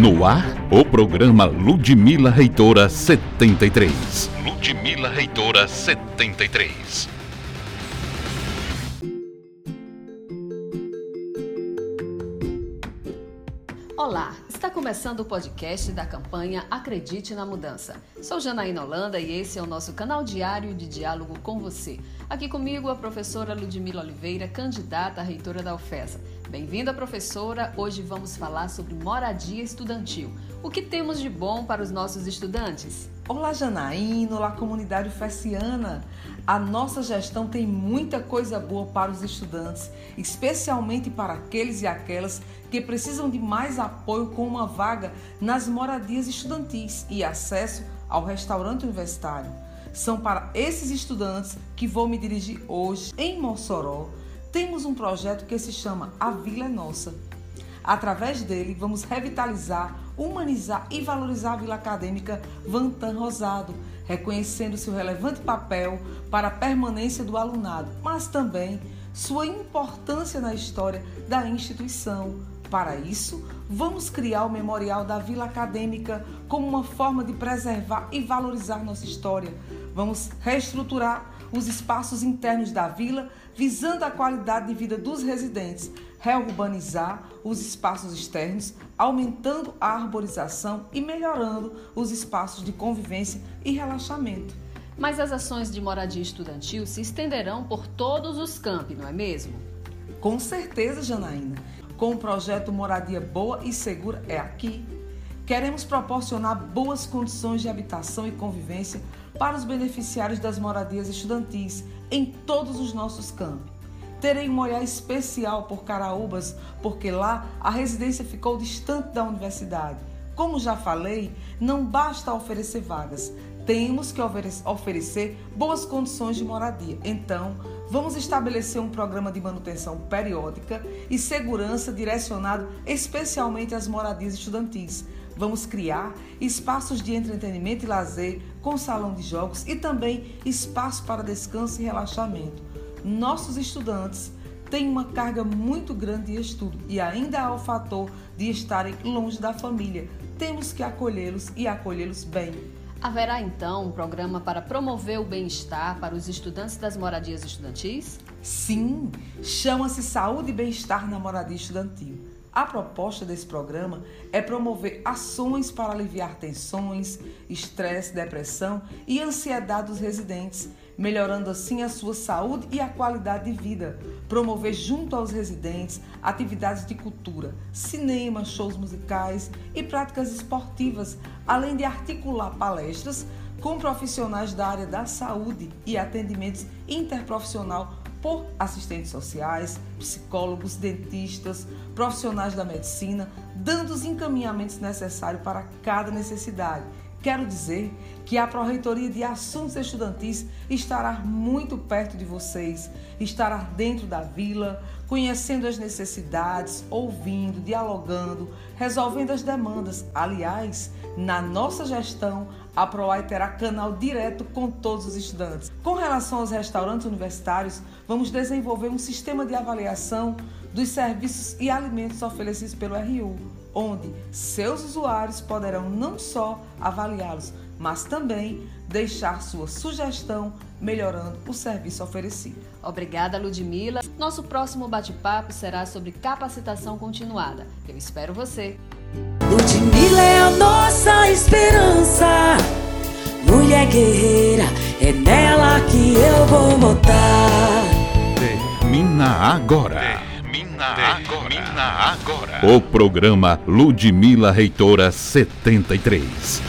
No ar, o programa Ludmila Reitora 73. Ludmila Reitora 73. Olá, está começando o podcast da campanha Acredite na Mudança. Sou Janaína Holanda e esse é o nosso canal diário de diálogo com você. Aqui comigo a professora Ludmila Oliveira, candidata a reitora da UFESA. Bem-vinda, professora. Hoje vamos falar sobre moradia estudantil. O que temos de bom para os nossos estudantes? Olá, Janaína. Olá, comunidade fessiana. A nossa gestão tem muita coisa boa para os estudantes, especialmente para aqueles e aquelas que precisam de mais apoio com uma vaga nas moradias estudantis e acesso ao restaurante universitário. São para esses estudantes que vou me dirigir hoje em Mossoró temos um projeto que se chama A Vila é Nossa. Através dele, vamos revitalizar, humanizar e valorizar a Vila Acadêmica Vantan Rosado, reconhecendo seu relevante papel para a permanência do alunado, mas também sua importância na história da instituição. Para isso, vamos criar o Memorial da Vila Acadêmica como uma forma de preservar e valorizar nossa história. Vamos reestruturar os espaços internos da vila, visando a qualidade de vida dos residentes, reurbanizar os espaços externos, aumentando a arborização e melhorando os espaços de convivência e relaxamento. Mas as ações de moradia estudantil se estenderão por todos os campi, não é mesmo? Com certeza, Janaína. Com o projeto Moradia Boa e Segura é aqui. Queremos proporcionar boas condições de habitação e convivência para os beneficiários das moradias estudantis em todos os nossos campos. Terei um olhar especial por Caraúbas, porque lá a residência ficou distante da universidade. Como já falei, não basta oferecer vagas, temos que oferecer boas condições de moradia. Então, vamos estabelecer um programa de manutenção periódica e segurança direcionado especialmente às moradias estudantis. Vamos criar espaços de entretenimento e lazer com salão de jogos e também espaço para descanso e relaxamento. Nossos estudantes têm uma carga muito grande de estudo e ainda há o fator de estarem longe da família. Temos que acolhê-los e acolhê-los bem. Haverá então um programa para promover o bem-estar para os estudantes das moradias estudantis? Sim, chama-se Saúde e Bem-Estar na Moradia Estudantil. A proposta desse programa é promover ações para aliviar tensões, estresse, depressão e ansiedade dos residentes, melhorando assim a sua saúde e a qualidade de vida. Promover junto aos residentes atividades de cultura, cinema, shows musicais e práticas esportivas, além de articular palestras com profissionais da área da saúde e atendimentos interprofissional por assistentes sociais, psicólogos, dentistas, profissionais da medicina, dando os encaminhamentos necessários para cada necessidade. Quero dizer que a Proreitoria de Assuntos Estudantis estará muito perto de vocês, estará dentro da vila, conhecendo as necessidades, ouvindo, dialogando, resolvendo as demandas. Aliás, na nossa gestão, a PROAI terá canal direto com todos os estudantes. Com relação aos restaurantes universitários, vamos desenvolver um sistema de avaliação dos serviços e alimentos oferecidos pelo RU, onde seus usuários poderão não só avaliá-los, mas também deixar sua sugestão melhorando o serviço oferecido. Obrigada, Ludmila. Nosso próximo bate-papo será sobre capacitação continuada. Eu espero você. Ludmilla é a nossa esperança. Mulher guerreira, é nela que eu vou botar. Termina agora. Termina agora. Termina agora. O programa Ludmila Reitora 73.